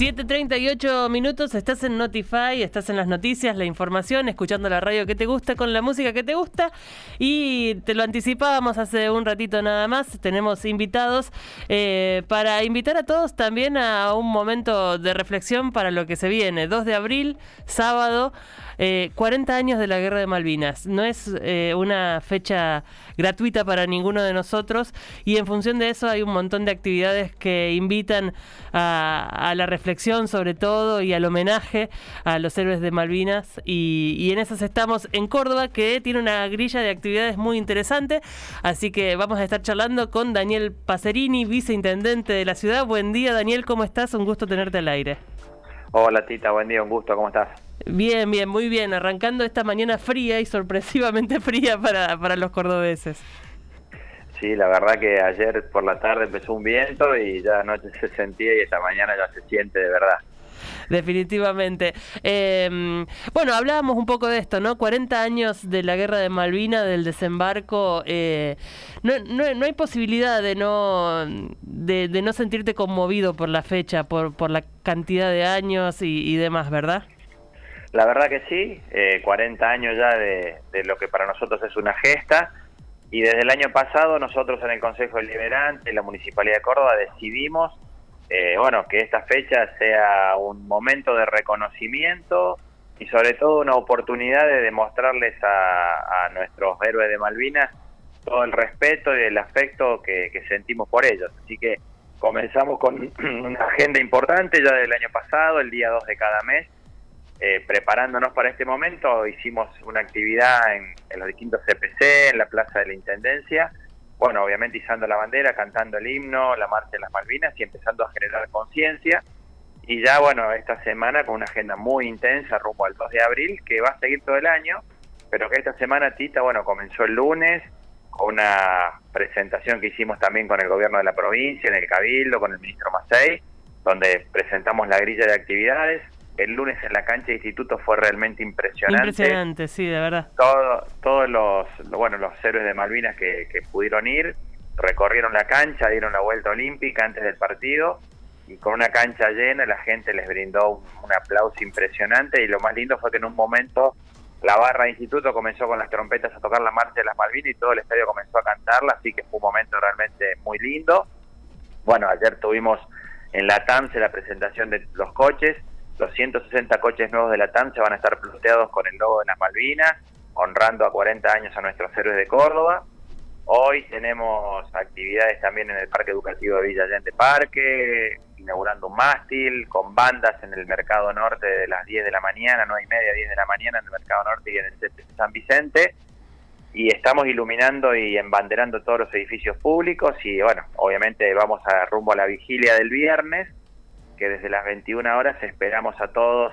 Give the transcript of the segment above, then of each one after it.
7.38 minutos, estás en Notify, estás en las noticias, la información, escuchando la radio que te gusta, con la música que te gusta. Y te lo anticipábamos hace un ratito nada más, tenemos invitados eh, para invitar a todos también a un momento de reflexión para lo que se viene. 2 de abril, sábado. 40 eh, años de la Guerra de Malvinas. No es eh, una fecha gratuita para ninguno de nosotros y en función de eso hay un montón de actividades que invitan a, la reflexión sobre todo y al homenaje a los héroes de Malvinas y, en esas estamos en Córdoba que tiene una grilla de actividades muy interesante así que vamos a estar charlando con Daniel Pacerini, viceintendente de la ciudad. Buen día Daniel, ¿cómo estás? Un gusto tenerte al aire. Hola Tita, buen día, un gusto, ¿cómo estás? Bien, bien, muy bien. Arrancando esta mañana fría y sorpresivamente fría para, para los cordobeses. Sí, la verdad que ayer por la tarde empezó un viento y ya anoche se sentía y esta mañana ya se siente de verdad. Definitivamente. Em, bueno, hablábamos un poco de esto, ¿no? 40 años de la guerra de Malvina, del desembarco. Eh, no, no, hay posibilidad de no, de, no sentirte conmovido por la fecha, por, por la cantidad de años y demás, ¿verdad? La verdad que sí, 40 eh, años ya de, lo que para nosotros es una gesta y desde el año pasado nosotros en el Consejo Deliberante la Municipalidad de Córdoba decidimos eh, bueno, que esta fecha sea un momento de reconocimiento y sobre todo una oportunidad de demostrarles a, nuestros héroes de Malvinas todo el respeto y el afecto que, que sentimos por ellos. Así que comenzamos con una agenda importante ya del año pasado, el día 2 de cada mes, eh, preparándonos para este momento, hicimos una actividad en, los distintos CPC, en la Plaza de la Intendencia, bueno, obviamente izando la bandera, cantando el himno, la marcha de las Malvinas y empezando a generar conciencia. Y ya, bueno, esta semana con una agenda muy intensa rumbo al 2 de abril, que va a seguir todo el año, pero que esta semana, Tita, bueno, comenzó el lunes con una presentación que hicimos también con el gobierno de la provincia, en el Cabildo, con el ministro Macei, donde presentamos la grilla de actividades, el lunes en la cancha de instituto fue realmente impresionante. Impresionante, sí, de verdad. Todo, todos los, bueno, los héroes de Malvinas que, pudieron ir, recorrieron la cancha, dieron la vuelta olímpica antes del partido y con una cancha llena la gente les brindó un, aplauso impresionante y lo más lindo fue que en un momento la barra de instituto comenzó con las trompetas a tocar la marcha de las Malvinas y todo el estadio comenzó a cantarla, así que fue un momento realmente muy lindo. Bueno, ayer tuvimos en la TAMSE la presentación de los coches los 160 coches nuevos de la TAM se van a estar plateados con el logo de las Malvinas, honrando a 40 años a nuestros héroes de Córdoba. Hoy tenemos actividades también en el Parque Educativo de Villa Allende Parque, inaugurando un mástil, con bandas en el Mercado Norte de las 10 de la mañana, 9 y media, 10 de la mañana en el Mercado Norte y en el CPC San Vicente. Y estamos iluminando y embanderando todos los edificios públicos y bueno, obviamente vamos a rumbo a la vigilia del viernes que desde las 21 horas esperamos a todos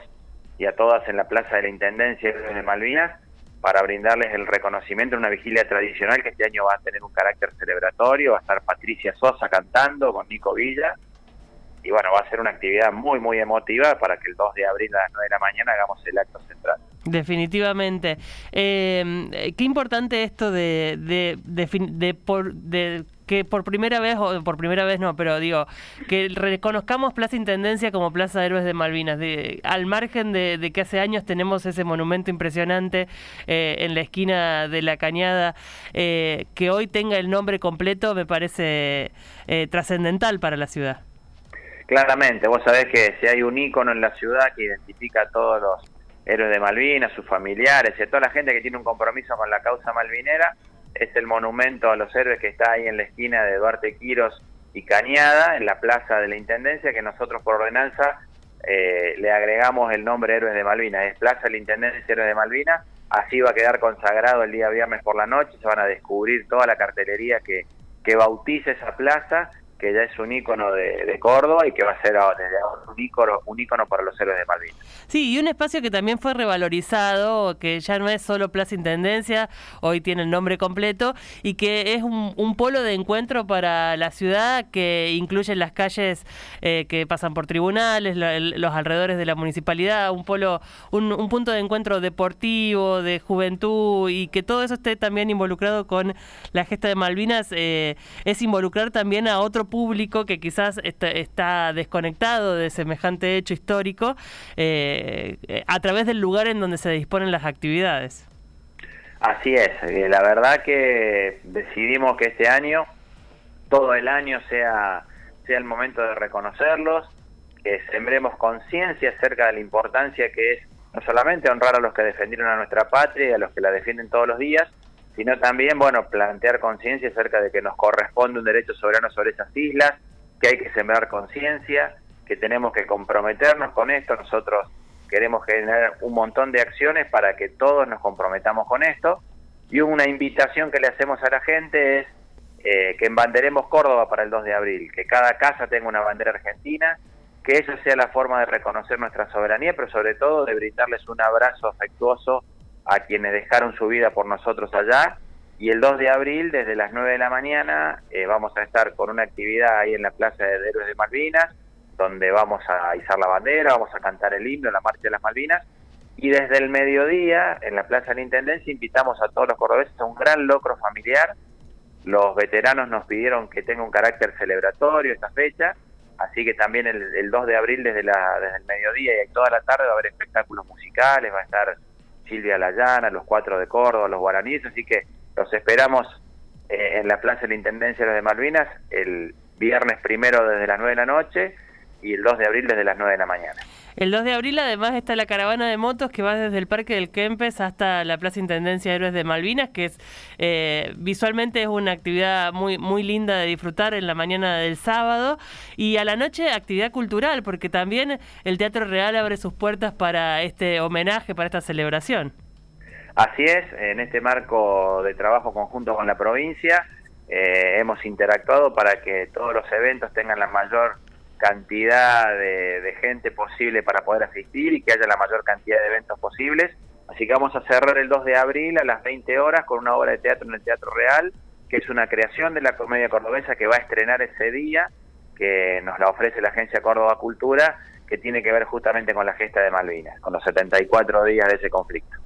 y a todas en la Plaza de la Intendencia de Malvinas para brindarles el reconocimiento en una vigilia tradicional que este año va a tener un carácter celebratorio, va a estar Patricia Sosa cantando con Nico Villa y bueno, va a ser una actividad muy muy emotiva para que el 2 de abril a las 9 de la mañana hagamos el acto central. Definitivamente. Eh, qué importante esto de, de, de, por, de que por primera vez, o por primera vez no, pero digo, que reconozcamos Plaza Intendencia como Plaza de Héroes de Malvinas, de, al margen de, que hace años tenemos ese monumento impresionante eh, en la esquina de la Cañada, eh, que hoy tenga el nombre completo me parece eh, trascendental para la ciudad. Claramente, vos sabés que si hay un ícono en la ciudad que identifica a todos los héroes de Malvinas, sus familiares y a toda la gente que tiene un compromiso con la causa malvinera, es el monumento a los héroes que está ahí en la esquina de Duarte Quiros y Cañada, en la plaza de la Intendencia, que nosotros por ordenanza eh, le agregamos el nombre Héroes de Malvinas. Es Plaza de la Intendencia Héroes de Malvinas, así va a quedar consagrado el día viernes por la noche, se van a descubrir toda la cartelería que, que bautiza esa plaza que ya es un ícono de, Córdoba y que va a ser un ícono, un ícono para los héroes de Malvinas. Sí, y un espacio que también fue revalorizado, que ya no es solo Plaza Intendencia, hoy tiene el nombre completo, y que es un, polo de encuentro para la ciudad que incluye las calles eh, que pasan por tribunales, los alrededores de la municipalidad, un polo, un, punto de encuentro deportivo, de juventud, y que todo eso esté también involucrado con la gesta de Malvinas, eh, es involucrar también a otro público que quizás está, desconectado de semejante hecho histórico eh, a través del lugar en donde se disponen las actividades. Así es, eh, la verdad que decidimos que este año, todo el año sea, sea el momento de reconocerlos, que sembremos conciencia acerca de la importancia que es no solamente honrar a los que defendieron a nuestra patria y a los que la defienden todos los días, sino también, bueno, plantear conciencia acerca de que nos corresponde un derecho soberano sobre esas islas, que hay que sembrar conciencia, que tenemos que comprometernos con esto. Nosotros queremos generar un montón de acciones para que todos nos comprometamos con esto. Y una invitación que le hacemos a la gente es eh, que embanderemos Córdoba para el 2 de abril, que cada casa tenga una bandera argentina, que esa sea la forma de reconocer nuestra soberanía, pero sobre todo de brindarles un abrazo afectuoso a quienes dejaron su vida por nosotros allá. Y el 2 de abril, desde las 9 de la mañana, eh, vamos a estar con una actividad ahí en la Plaza de Héroes de Malvinas, donde vamos a izar la bandera, vamos a cantar el himno, la Marcha de las Malvinas. Y desde el mediodía, en la Plaza de la Intendencia, invitamos a todos los cordobeses a un gran locro familiar. Los veteranos nos pidieron que tenga un carácter celebratorio esta fecha, así que también el, 2 de abril desde, la, desde el mediodía y toda la tarde va a haber espectáculos musicales, va a estar Silvia Layana, los cuatro de Córdoba, los guaraníes, así que los esperamos eh, en la Plaza de la Intendencia de Malvinas el viernes primero desde las 9 de la noche y el 2 de abril desde las 9 de la mañana. El 2 de abril además está la caravana de motos que va desde el Parque del Kempes hasta la Plaza Intendencia de Héroes de Malvinas, que es eh, visualmente es una actividad muy, muy linda de disfrutar en la mañana del sábado y a la noche actividad cultural, porque también el Teatro Real abre sus puertas para este homenaje, para esta celebración. Así es, en este marco de trabajo conjunto con la provincia eh, hemos interactuado para que todos los eventos tengan la mayor cantidad de, gente posible para poder asistir y que haya la mayor cantidad de eventos posibles. Así que vamos a cerrar el 2 de abril a las 20 horas con una obra de teatro en el Teatro Real, que es una creación de la comedia cordobesa que va a estrenar ese día, que nos la ofrece la Agencia Córdoba Cultura, que tiene que ver justamente con la gesta de Malvinas, con los 74 días de ese conflicto.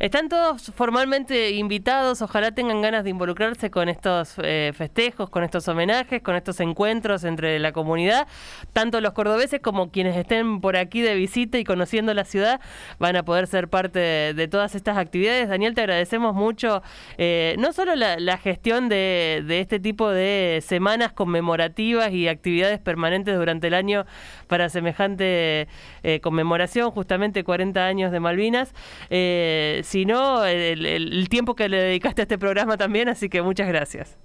Están todos formalmente invitados, ojalá tengan ganas de involucrarse con estos eh, festejos, con estos homenajes, con estos encuentros entre la comunidad. Tanto los cordobeses como quienes estén por aquí de visita y conociendo la ciudad van a poder ser parte de, todas estas actividades. Daniel, te agradecemos mucho, eh, no solo la, gestión de, este tipo de semanas conmemorativas y actividades permanentes durante el año para semejante eh, conmemoración, justamente 40 años de Malvinas, sino el, el, tiempo que le dedicaste a este programa también, así que muchas gracias.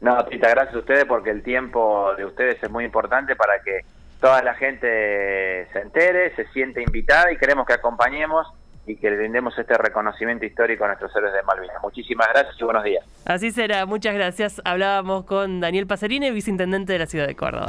No, Tita, gracias a ustedes porque el tiempo de ustedes es muy importante para que toda la gente se entere, se siente invitada y queremos que acompañemos y que le brindemos este reconocimiento histórico a nuestros héroes de Malvinas. Muchísimas gracias y buenos días. Así será, muchas gracias. Hablábamos con Daniel Pacerini, viceintendente de la ciudad de Córdoba.